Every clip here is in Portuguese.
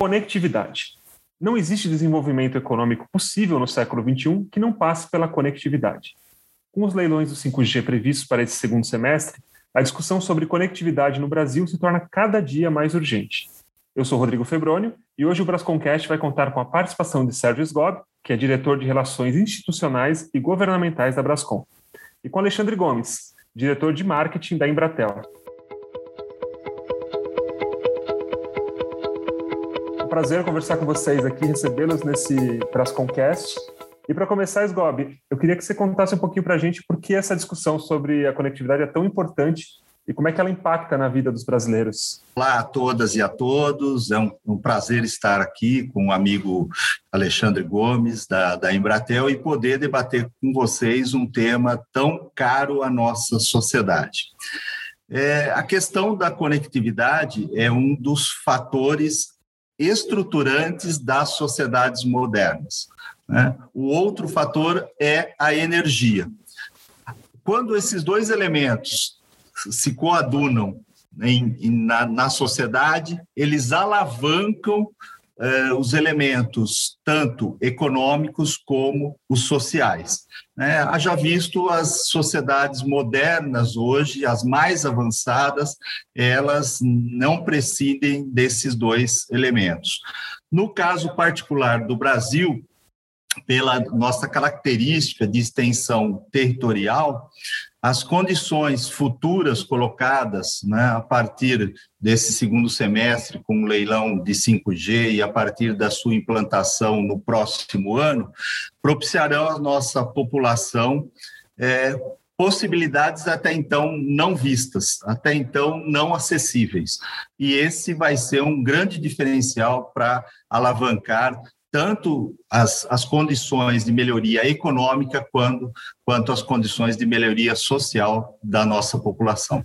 Conectividade. Não existe desenvolvimento econômico possível no século XXI que não passe pela conectividade. Com os leilões do 5G previstos para esse segundo semestre, a discussão sobre conectividade no Brasil se torna cada dia mais urgente. Eu sou Rodrigo Febrônio e hoje o Brasconcast vai contar com a participação de Sérgio Sgob, que é diretor de Relações Institucionais e Governamentais da Brascom, e com Alexandre Gomes, diretor de Marketing da Embratel. Prazer conversar com vocês aqui, recebê-los nesse Brasconcast. E para começar, Sgob, eu queria que você contasse um pouquinho para a gente por que essa discussão sobre a conectividade é tão importante e como é que ela impacta na vida dos brasileiros. Olá a todas e a todos, é um, um prazer estar aqui com o amigo Alexandre Gomes, da, da Embratel, e poder debater com vocês um tema tão caro à nossa sociedade. É, a questão da conectividade é um dos fatores estruturantes das sociedades modernas. Né? O outro fator é a energia. Quando esses dois elementos se coadunam em, em, na, na sociedade, eles alavancam eh, os elementos tanto econômicos como os sociais. Né? Haja visto as sociedades modernas hoje, as mais avançadas, elas não prescindem desses dois elementos. No caso particular do Brasil, pela nossa característica de extensão territorial, as condições futuras colocadas né, a partir desse segundo semestre, com o leilão de 5G e a partir da sua implantação no próximo ano, propiciarão à nossa população é, possibilidades até então não vistas, até então não acessíveis. E esse vai ser um grande diferencial para alavancar tanto as, as condições de melhoria econômica quanto, quanto as condições de melhoria social da nossa população.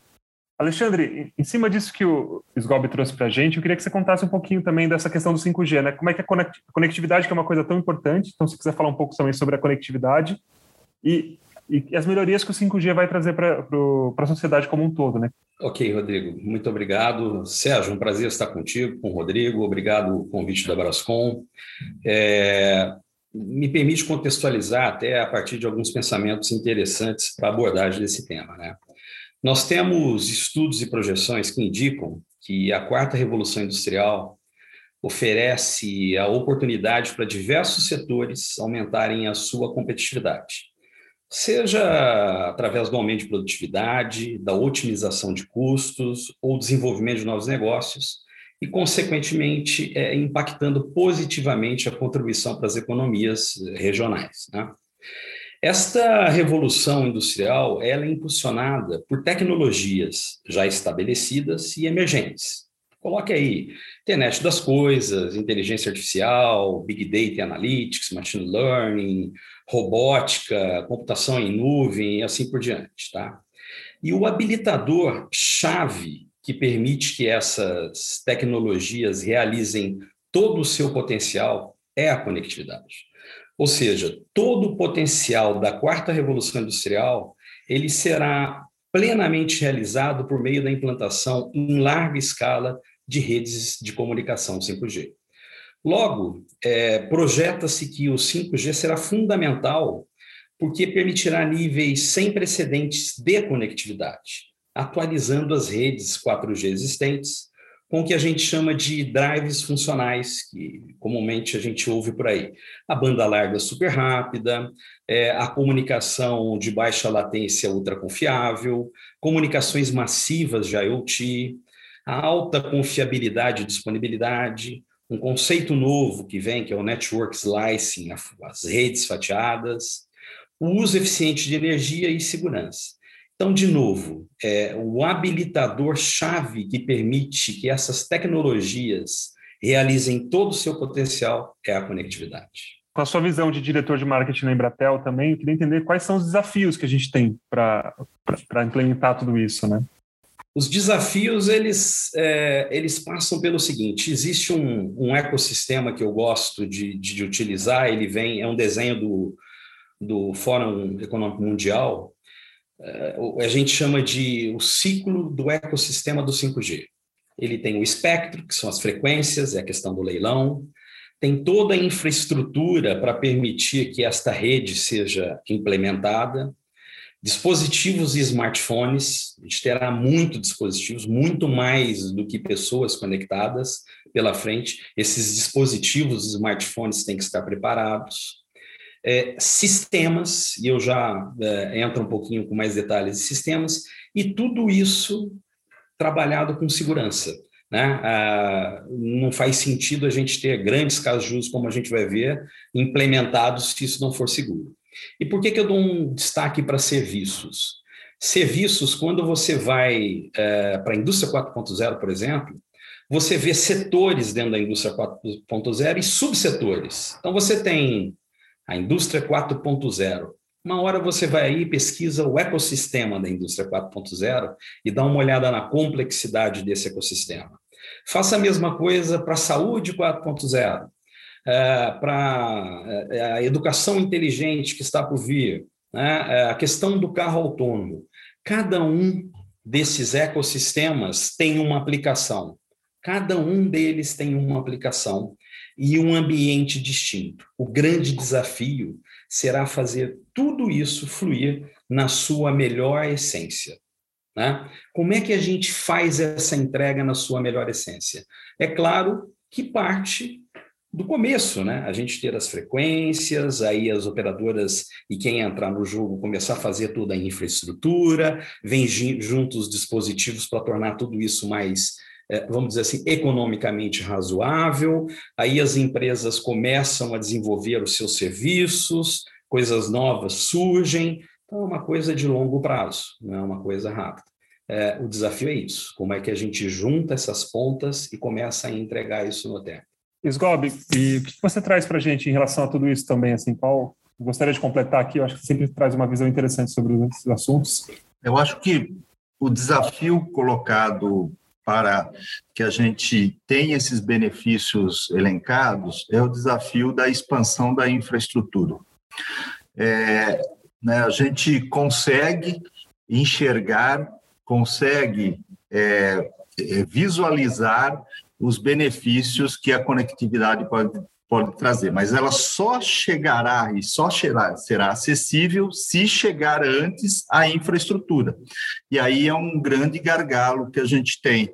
Alexandre, em cima disso que o Sgob trouxe para a gente, eu queria que você contasse um pouquinho também dessa questão do 5G, né? Como é que a conectividade, que é uma coisa tão importante, então se quiser falar um pouco também sobre a conectividade e, e as melhorias que o 5G vai trazer para a sociedade como um todo, né? Ok, Rodrigo, muito obrigado. Sérgio, um prazer estar contigo, com o Rodrigo, obrigado o convite da Brascom. É, me permite contextualizar até a partir de alguns pensamentos interessantes para a abordagem desse tema. Né? Nós temos estudos e projeções que indicam que a quarta revolução industrial oferece a oportunidade para diversos setores aumentarem a sua competitividade seja através do aumento de produtividade, da otimização de custos ou desenvolvimento de novos negócios, e, consequentemente, é, impactando positivamente a contribuição para as economias regionais. Né? Esta revolução industrial ela é impulsionada por tecnologias já estabelecidas e emergentes. Coloque aí internet das coisas, inteligência artificial, big data analytics, machine learning, robótica, computação em nuvem e assim por diante, tá? E o habilitador chave que permite que essas tecnologias realizem todo o seu potencial é a conectividade. Ou seja, todo o potencial da quarta revolução industrial, ele será plenamente realizado por meio da implantação em larga escala de redes de comunicação 5G. Logo, é, projeta-se que o 5G será fundamental porque permitirá níveis sem precedentes de conectividade, atualizando as redes 4G existentes com o que a gente chama de drives funcionais, que comumente a gente ouve por aí. A banda larga super rápida, é, a comunicação de baixa latência ultra confiável, comunicações massivas de IoT, a alta confiabilidade e disponibilidade, um conceito novo que vem, que é o network slicing, as redes fatiadas, o uso eficiente de energia e segurança. Então, de novo, é, o habilitador chave que permite que essas tecnologias realizem todo o seu potencial é a conectividade. Com a sua visão de diretor de marketing na Embratel também, eu queria entender quais são os desafios que a gente tem para implementar tudo isso, né? Os desafios, eles, é, eles passam pelo seguinte, existe um, um ecossistema que eu gosto de, de, de, utilizar, ele vem, é um desenho do, do Fórum Econômico Mundial, é, a gente chama de o ciclo do ecossistema do 5G. ele tem o espectro, que são as frequências, é a questão do leilão, tem toda a infraestrutura para permitir que esta rede seja implementada, dispositivos e smartphones, a gente terá muito dispositivos, muito mais do que pessoas conectadas pela frente. Esses dispositivos e smartphones têm que estar preparados. É, sistemas, e eu já é, entro um pouquinho com mais detalhes de sistemas, e tudo isso trabalhado com segurança. Né? Ah, não faz sentido a gente ter grandes casos de uso, como a gente vai ver, implementados se isso não for seguro. E por que, que eu dou um destaque para serviços? Serviços, quando você vai é, para a indústria 4.0, por exemplo, você vê setores dentro da indústria 4.0 e subsetores. Então, você tem a indústria 4.0. Uma hora você vai aí e pesquisa o ecossistema da indústria 4.0 e dá uma olhada na complexidade desse ecossistema. Faça a mesma coisa para a saúde 4.0 é, para é, a educação inteligente que está por vir, né? É, a questão do carro autônomo. Cada um desses ecossistemas tem uma aplicação. Cada um deles tem uma aplicação e um ambiente distinto. O grande desafio será fazer tudo isso fluir na sua melhor essência. Né? Como é que a gente faz essa entrega na sua melhor essência? É claro que parte do começo, né? A gente ter as frequências, aí as operadoras e quem entrar no jogo começar a fazer toda a infraestrutura, vem junto os dispositivos para tornar tudo isso mais, é, vamos dizer assim, economicamente razoável. Aí as empresas começam a desenvolver os seus serviços, coisas novas surgem. Então é uma coisa de longo prazo, não é uma coisa rápida. É, o desafio é isso: como é que a gente junta essas pontas e começa a entregar isso no tempo. Sgob, e o que você traz para a gente em relação a tudo isso também, assim, qual gostaria de completar aqui, eu acho que sempre traz uma visão interessante sobre esses assuntos. Eu acho que o desafio colocado para que a gente tenha esses benefícios elencados é o desafio da expansão da infraestrutura. É, né, a gente consegue enxergar, consegue é, é visualizar os benefícios que a conectividade pode, pode trazer, mas ela só chegará e só será, será acessível se chegar antes à infraestrutura. E aí é um grande gargalo que a gente tem,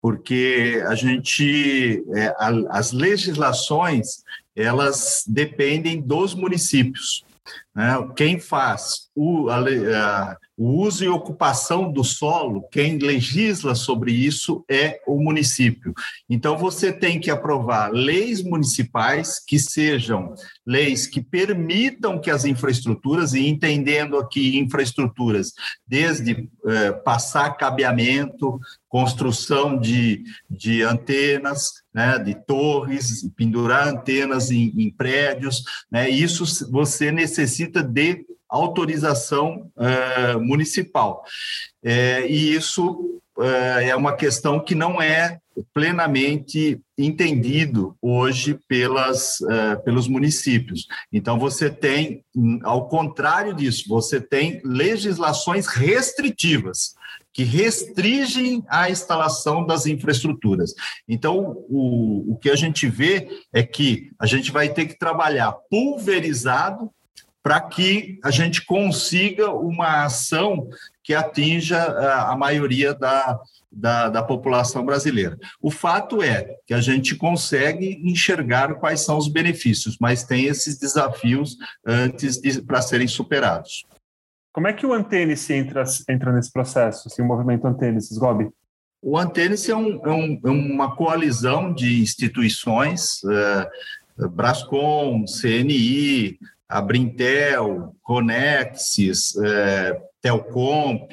porque a gente, é, a, as legislações, elas dependem dos municípios. Né? Quem faz o, a, a, o uso e ocupação do solo, quem legisla sobre isso é o município. Então, você tem que aprovar leis municipais que sejam leis que permitam que as infraestruturas, e entendendo aqui infraestruturas, desde eh, passar cabeamento, construção de, de antenas, né, de torres, pendurar antenas em, em prédios, né, isso você necessita de autorização uh, municipal. É, e isso uh, é uma questão que não é plenamente entendido hoje pelas, uh, pelos municípios. Então, você tem, ao contrário disso, você tem legislações restritivas que restringem a instalação das infraestruturas. Então, o, o que a gente vê é que a gente vai ter que trabalhar pulverizado para que a gente consiga uma ação que atinja eh, a maioria da, da, da, população brasileira. O fato é que a gente consegue enxergar quais são os benefícios, mas tem esses desafios antes de, para serem superados. Como é que o Antênice entra, entra nesse processo, assim, o movimento Antênice, Gobi? O Antênice é, um, é, um, é, uma coalizão de instituições, uh, Brascom, CNI, a Brintel, Conexis, é, Telcomp,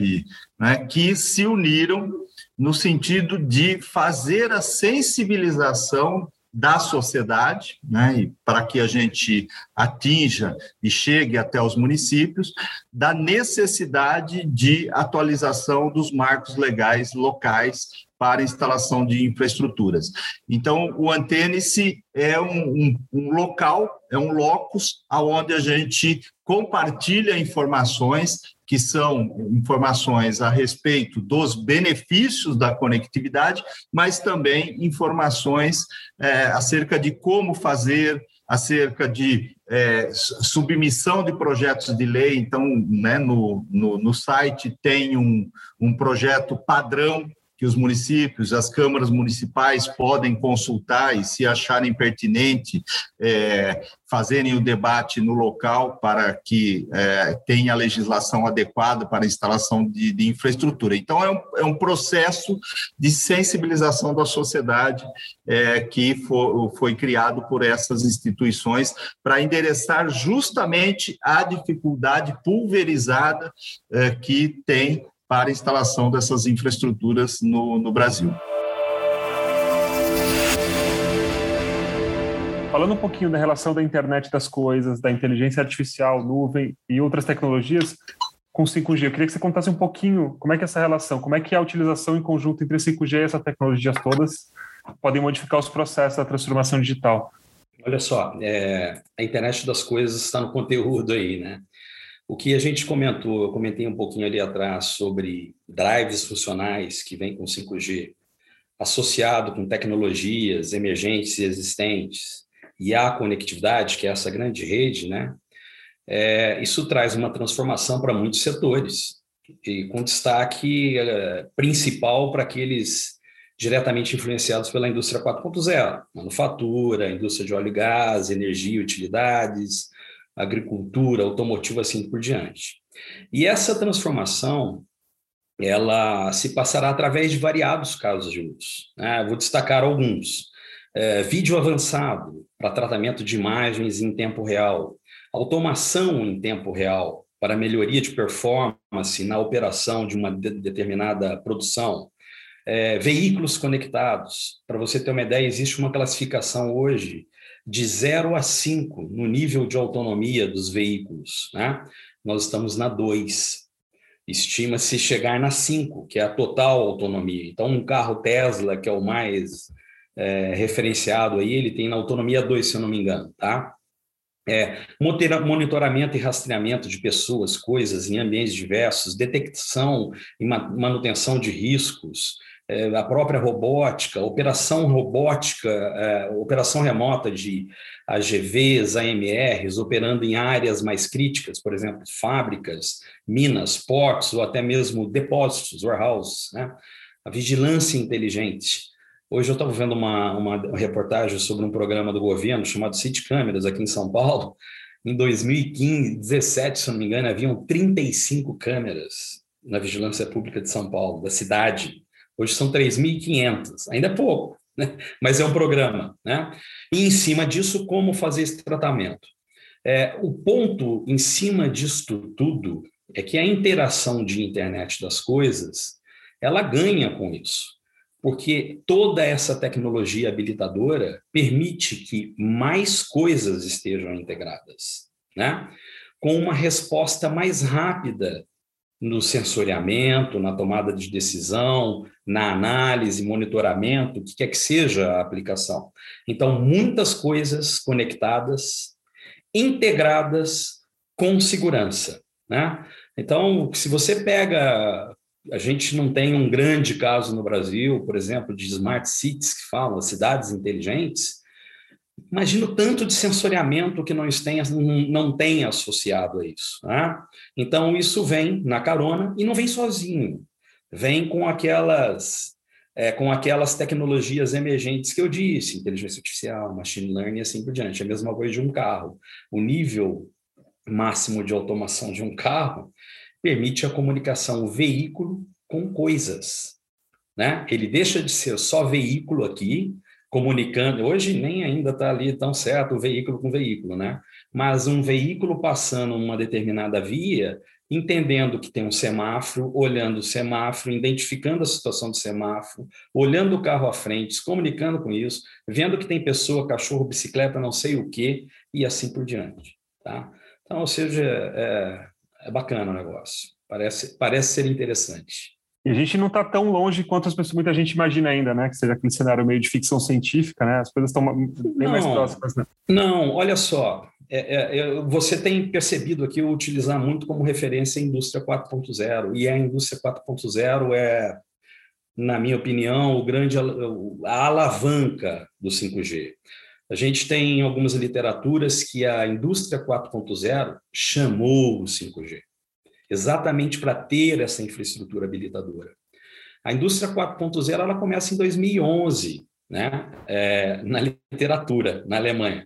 né, que se uniram no sentido de fazer a sensibilização da sociedade, né, para que a gente atinja e chegue até os municípios, da necessidade de atualização dos marcos legais locais para instalação de infraestruturas. Então, o Antênice é um, um, um local, é um locus, onde a gente compartilha informações que que são informações a respeito dos benefícios da conectividade, mas também informações é, acerca de como fazer, acerca de é, submissão de projetos de lei. Então, né, no, no, no site tem um, um projeto padrão que os municípios, as câmaras municipais podem consultar e, se acharem pertinente, é, fazerem o debate no local para que é, tenha a legislação adequada para a instalação de, de infraestrutura. Então, é um, é um, processo de sensibilização da sociedade é, que for, foi criado por essas instituições para endereçar justamente a dificuldade pulverizada é, que tem para a instalação dessas infraestruturas no, no Brasil. Falando um pouquinho da relação da internet das coisas, da inteligência artificial, nuvem e outras tecnologias com 5G, eu queria que você contasse um pouquinho como é que é essa relação, como é que a utilização em conjunto entre 5G e essas tecnologias todas podem modificar os processos da transformação digital. Olha só, é, a internet das coisas está no conteúdo aí, né? O que a gente comentou, eu comentei um pouquinho ali atrás sobre drives funcionais que vêm com 5G, associado com tecnologias emergentes e existentes, e a conectividade, que é essa grande rede, né? É, isso traz uma transformação para muitos setores, e com destaque é, principal para aqueles diretamente influenciados pela indústria 4.0, manufatura, indústria de óleo e gás, energia utilidades, agricultura, automotivo, assim por diante. E essa transformação, ela se passará através de variados casos de uso. Né? Vou destacar alguns. É, vídeo avançado para tratamento de imagens em tempo real, automação em tempo real para melhoria de performance na operação de uma de determinada produção, é, veículos conectados. Para você ter uma ideia, existe uma classificação hoje de 0 a 5 no nível de autonomia dos veículos. Né? Nós estamos na 2. Estima-se chegar na 5, que é a total autonomia. Então, um carro Tesla, que é o mais é, referenciado aí, ele tem na autonomia 2, se eu não me engano. Tá? É, monitoramento e rastreamento de pessoas, coisas em ambientes diversos, detecção e manutenção de riscos, a própria robótica, operação robótica, é, operação remota de AGVs, AMRs, operando em áreas mais críticas, por exemplo, fábricas, minas, portos ou até mesmo depósitos, warehouses, né? a vigilância inteligente. Hoje eu estava vendo uma, uma reportagem sobre um programa do governo chamado City Câmeras aqui em São Paulo. Em 2015, 17, se não me engano, haviam 35 câmeras na vigilância pública de São Paulo, da cidade, Hoje são 3.500, ainda é pouco, né? mas é um programa. Né? E em cima disso, como fazer esse tratamento? É, o ponto em cima disto tudo é que a interação de internet das coisas ela ganha com isso, porque toda essa tecnologia habilitadora permite que mais coisas estejam integradas, né? com uma resposta mais rápida no sensoriamento, na tomada de decisão, na análise, monitoramento, o que quer que seja a aplicação. Então, muitas coisas conectadas, integradas com segurança. Né? Então, se você pega. A gente não tem um grande caso no Brasil, por exemplo, de smart cities que falam, cidades inteligentes, Imagina o tanto de sensoriamento que nós tenha, não tem associado a isso. Né? Então, isso vem na carona e não vem sozinho. Vem com aquelas, é, com aquelas tecnologias emergentes que eu disse, inteligência artificial, machine learning e assim por diante. É a mesma coisa de um carro. O nível máximo de automação de um carro permite a comunicação veículo com coisas. Né? Ele deixa de ser só veículo aqui comunicando. Hoje nem ainda está ali tão certo o veículo com veículo, né? Mas um veículo passando uma determinada via, entendendo que tem um semáforo, olhando o semáforo, identificando a situação do semáforo, olhando o carro à frente, se comunicando com isso, vendo que tem pessoa, cachorro, bicicleta, não sei o quê, e assim por diante. Tá? Então, ou seja, é, é bacana o negócio. Parece, parece ser interessante. E a gente não está tão longe quanto as pessoas, muita gente imagina ainda, né? Que seja aquele cenário meio de ficção científica, né? As coisas estão bem não, mais próximas, né? Não, olha só. é, é, você tem percebido aqui eu utilizar muito como referência a indústria 4.0, e a indústria 4.0 é, na minha opinião, o grande a alavanca do 5G. A gente tem algumas literaturas que a indústria 4.0 chamou o 5G, exatamente para ter essa infraestrutura habilitadora. A indústria 4.0 ela começa em 2011, né? É, na literatura, na Alemanha,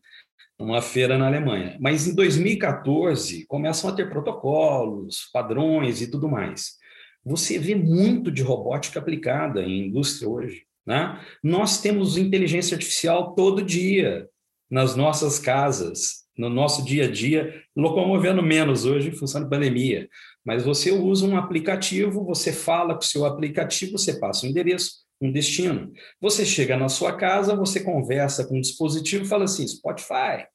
numa feira na Alemanha. Mas em 2014 começam a ter protocolos, padrões e tudo mais. Você vê muito de robótica aplicada em indústria hoje. Né? Nós temos inteligência artificial todo dia nas nossas casas, no nosso dia a dia, locomovendo menos hoje em função da pandemia. Mas você usa um aplicativo, você fala com o seu aplicativo, você passa um endereço, um destino. Você chega na sua casa, você conversa com o dispositivo e fala assim, Spotify,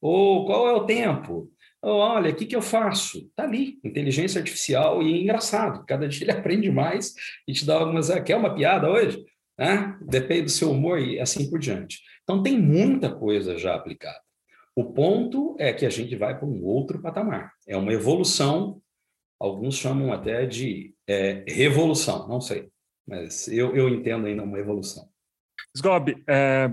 ou qual é o tempo? Ou, olha, o que, que eu faço? Está ali, inteligência artificial, e é engraçado, cada dia ele aprende mais e te dá algumas... Ah, quer uma piada hoje? Né? Depende do seu humor e assim por diante. Então, tem muita coisa já aplicada. O ponto é que a gente vai para um outro patamar. É uma evolução, alguns chamam até de é, revolução, não sei. Mas eu, eu entendo ainda uma evolução. Sgob, é,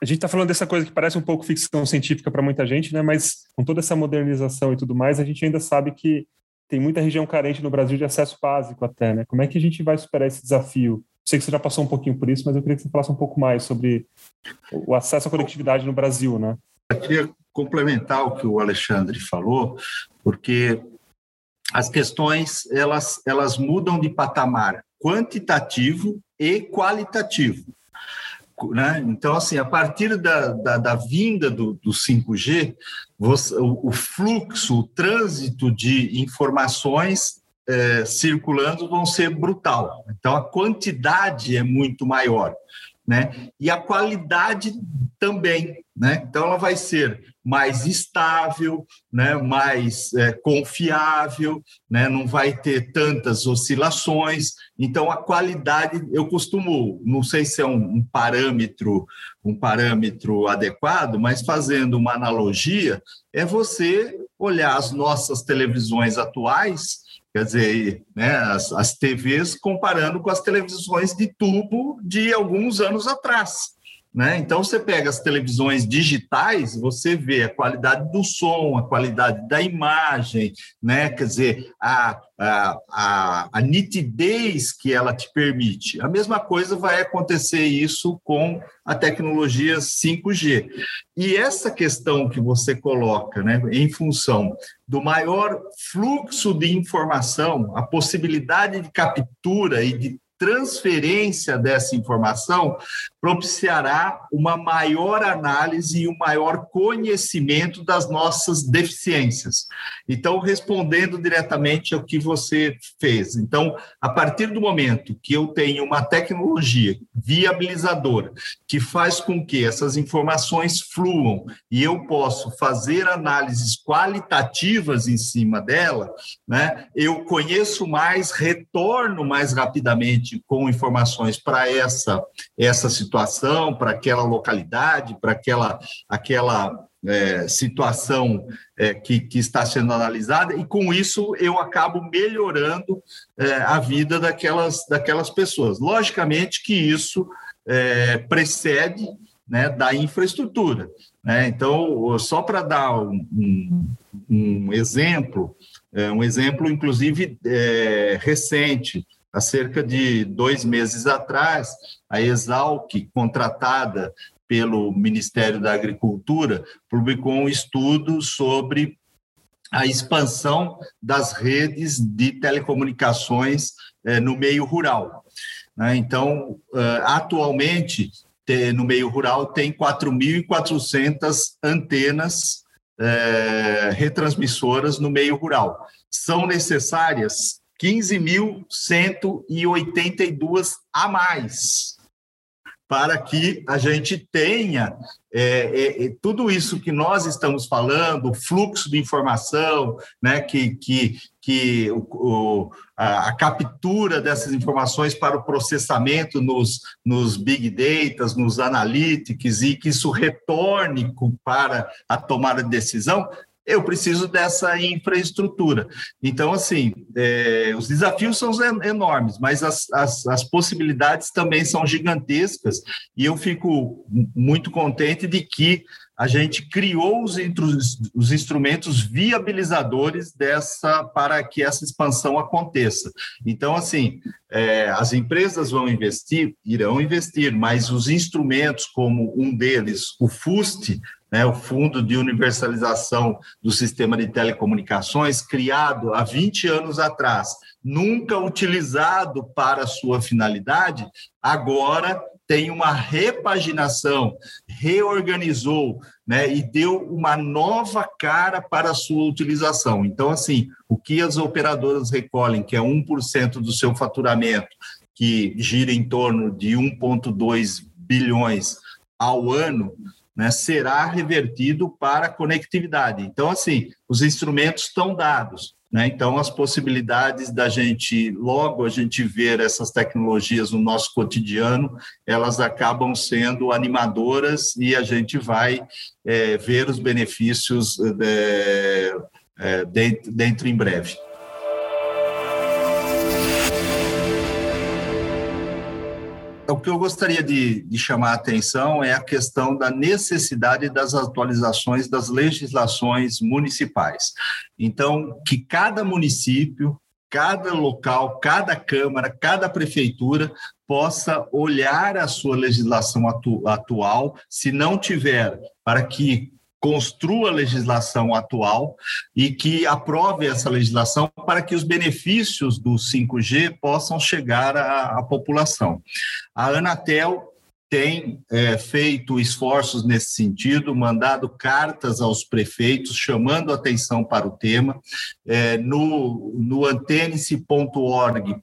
a gente está falando dessa coisa que parece um pouco ficção científica para muita gente, né? Mas com toda essa modernização e tudo mais, a gente ainda sabe que tem muita região carente no Brasil de acesso básico até, né? Como é que a gente vai superar esse desafio? Sei que você já passou um pouquinho por isso, mas eu queria que você falasse um pouco mais sobre o acesso à conectividade no Brasil, né? Eu queria complementar o que o Alexandre falou, porque as questões elas, elas mudam de patamar quantitativo e qualitativo. Né? Então, assim, a partir da, da, da vinda do, do 5G, você, o, o, fluxo, o trânsito de informações é, circulando vão ser brutal. Então, a quantidade é muito maior né? E a qualidade também, né? Então ela vai ser mais estável, né? Mais é, confiável, né? Não vai ter tantas oscilações. Então a qualidade, eu costumo, não sei se é um, um parâmetro, um parâmetro adequado, mas fazendo uma analogia, é você olhar as nossas televisões atuais Quer dizer, né, as, as TVs comparando com as televisões de tubo de alguns anos atrás. Né? Então, você pega as televisões digitais, você vê a qualidade do som, a qualidade da imagem, né? quer dizer, a, a, a, a, nitidez que ela te permite. A mesma coisa vai acontecer isso com a tecnologia 5G. E essa questão que você coloca, né, em função do maior fluxo de informação, a possibilidade de captura e de transferência dessa informação propiciará uma maior análise e um maior conhecimento das nossas deficiências. Então, respondendo diretamente ao que você fez. Então, a partir do momento que eu tenho uma tecnologia viabilizadora que faz com que essas informações fluam e eu posso fazer análises qualitativas em cima dela, né? Eu conheço mais, retorno mais rapidamente com informações para essa essa situação situação, para aquela localidade, para aquela, aquela é, situação é, que, que, está sendo analisada, e com isso eu acabo melhorando é, a vida daquelas, daquelas pessoas. Logicamente que isso é, precede né, da infraestrutura. Né? Então, só para dar um, um, um exemplo, é, um exemplo, inclusive, é, recente, há cerca de dois meses atrás, a Exalc, contratada pelo Ministério da Agricultura, publicou um estudo sobre a expansão das redes de telecomunicações eh, no meio rural. Né? Então, eh, atualmente, no meio rural, tem 4.400 antenas eh, retransmissoras no meio rural. São necessárias 15.182 a mais. Para que a gente tenha é, é, é, tudo isso que nós estamos falando, o fluxo de informação, né, que, que, que o, o, a, a, captura dessas informações para o processamento nos, nos big data, nos analytics, e que isso retorne para a tomada de decisão, eu preciso dessa infraestrutura. Então, assim, é, os desafios são enormes, mas as, as, as, possibilidades também são gigantescas, e eu fico muito contente de que a gente criou os, os instrumentos viabilizadores dessa para que essa expansão aconteça. Então, assim, é, as empresas vão investir, irão investir, mas os instrumentos, como um deles, o FUST, né, o Fundo de Universalização do Sistema de Telecomunicações, criado há 20 anos atrás, nunca utilizado para sua finalidade, agora tem uma repaginação, reorganizou né, e deu uma nova cara para a sua utilização. Então, assim, o que as operadoras recolhem, que é 1% do seu faturamento, que gira em torno de 1,2 bilhões ao ano, né, será revertido para a conectividade. Então, assim, os instrumentos estão dados. Né? Então, as possibilidades da gente, logo a gente ver essas tecnologias no nosso cotidiano, elas acabam sendo animadoras e a gente vai é, ver os benefícios é, é, dentro, dentro em breve. O que eu gostaria de, de, chamar a atenção é a questão da necessidade das atualizações das legislações municipais. Então, que cada município, cada local, cada Câmara, cada prefeitura possa olhar a sua legislação atu atual, se não tiver, para que construa a legislação atual e que aprove essa legislação para que os benefícios do 5G possam chegar à, à população. A Anatel tem é, feito esforços nesse sentido, mandado cartas aos prefeitos chamando atenção para o tema. É, no no antenice.org.br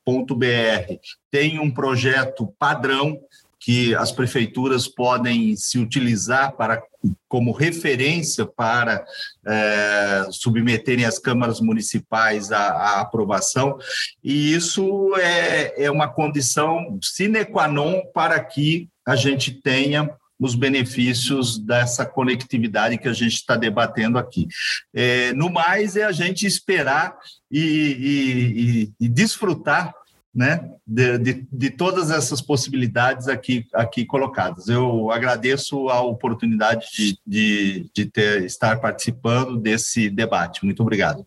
tem um projeto padrão que as prefeituras podem se utilizar para como referência para é, submeterem as câmaras municipais à, à, aprovação, e isso é, é uma condição sine qua non para que a gente tenha os benefícios dessa conectividade que a gente está debatendo aqui. É, no mais, é a gente esperar e, e, e, e desfrutar né, de, de, de, todas essas possibilidades aqui, aqui colocadas. Eu agradeço a oportunidade de, de, de ter, estar participando desse debate. Muito obrigado.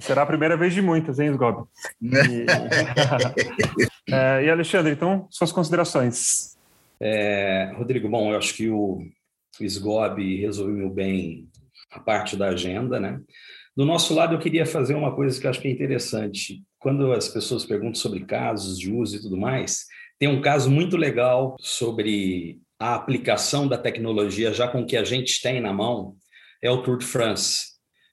Será a primeira vez de muitas, hein, Sgob? E, é, e Alexandre, então, suas considerações. É, Rodrigo, bom, eu acho que o, o Sgob resumiu bem a parte da agenda, né? Do nosso lado, eu queria fazer uma coisa que eu acho que é interessante quando as pessoas perguntam sobre casos de uso e tudo mais, tem um caso muito legal sobre a aplicação da tecnologia já com o que a gente tem na mão, é o Tour de France.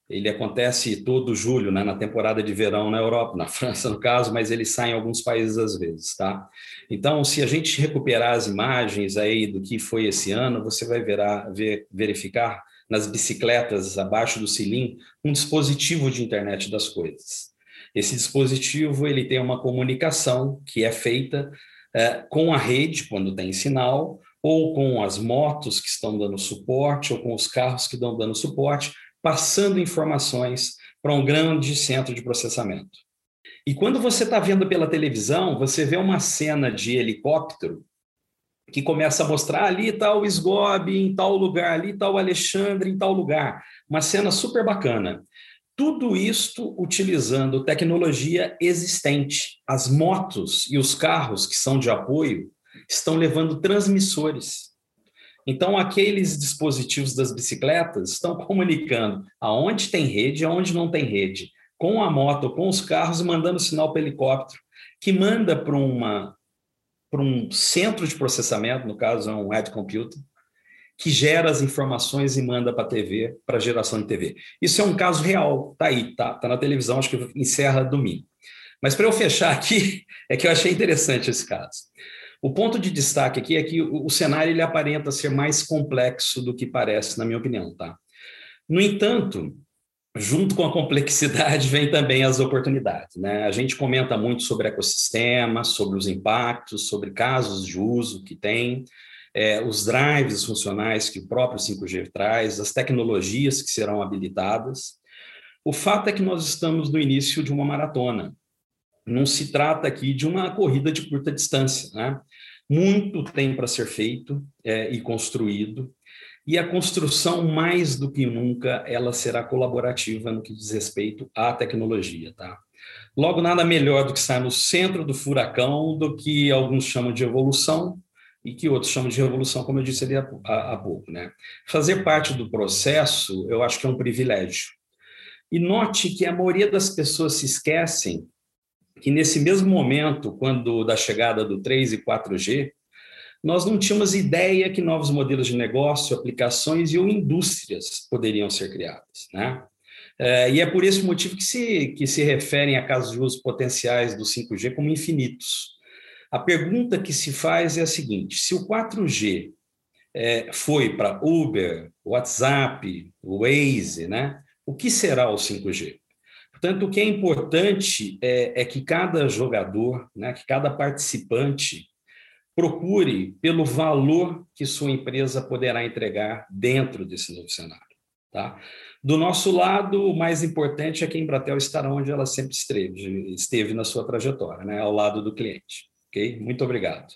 Ele acontece todo julho, né, na temporada de verão na Europa, na França no caso, mas ele sai em alguns países às vezes, tá? Então, se a gente recuperar as imagens aí do que foi esse ano, você vai verá, ver, verificar nas bicicletas abaixo do cilim um dispositivo de internet das coisas. Esse dispositivo ele tem uma comunicação que é feita é, com a rede, quando tem sinal, ou com as motos que estão dando suporte, ou com os carros que estão dando suporte, passando informações para um grande centro de processamento. E quando você está vendo pela televisão, você vê uma cena de helicóptero que começa a mostrar ali está o em tal lugar, ali está o Alexandre, em tal lugar. Uma cena super bacana. Tudo isto utilizando tecnologia existente. As motos e os carros que são de apoio estão levando transmissores. Então, aqueles dispositivos das bicicletas estão comunicando aonde tem rede e aonde não tem rede, com a moto, com os carros, mandando sinal para o helicóptero, que manda para uma para um centro de processamento, no caso é um head computer, que gera as informações e manda para a TV, para geração de TV. Isso é um caso real, tá aí, tá, tá na televisão, acho que encerra domingo. Mas para eu fechar aqui, é que eu achei interessante esse caso. O ponto de destaque aqui é que o, cenário ele aparenta ser mais complexo do que parece, na minha opinião, tá? No entanto, junto com a complexidade vem também as oportunidades. Né? A gente comenta muito sobre ecossistema, sobre os impactos, sobre casos de uso que tem, é, os drives funcionais que o próprio 5G traz, as tecnologias que serão habilitadas. O fato é que nós estamos no início de uma maratona. Não se trata aqui de uma corrida de curta distância. Né? Muito tem para ser feito é, e construído, e a construção, mais do que nunca, ela será colaborativa no que diz respeito à tecnologia. Tá? Logo, nada melhor do que estar no centro do furacão do que alguns chamam de evolução e que outros chamam de revolução, como eu disse ali há, pouco. Né? Fazer parte do processo, eu acho que é um privilégio. E note que a maioria das pessoas se esquecem que nesse mesmo momento, quando da chegada do 3 e 4G, nós não tínhamos ideia que novos modelos de negócio, aplicações e ou indústrias poderiam ser criadas. Né? É, e é por esse motivo que se, que se referem a casos de uso potenciais do 5G como infinitos. A pergunta que se faz é a seguinte: se o 4G é, foi para Uber, WhatsApp, Waze, né? o que será o 5G? Portanto, o que é importante é, é que cada jogador, né, que cada participante procure pelo valor que sua empresa poderá entregar dentro desse novo cenário. Tá? Do nosso lado, o mais importante é que a Embratel estará onde ela sempre esteve, esteve na sua trajetória, né? ao lado do cliente. Okay? Muito obrigado.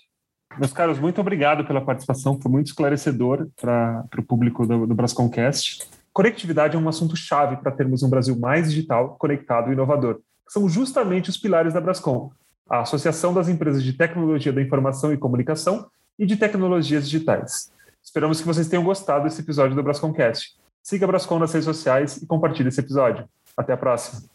Meus caros, muito obrigado pela participação, foi muito esclarecedor para o público do, do Brasconcast. Conectividade é um assunto chave para termos um Brasil mais digital, conectado e inovador. São justamente os pilares da Brascom, a Associação das Empresas de Tecnologia da Informação e Comunicação e de Tecnologias Digitais. Esperamos que vocês tenham gostado desse episódio do Brasconcast. Siga a Brascom nas redes sociais e compartilhe esse episódio. Até a próxima!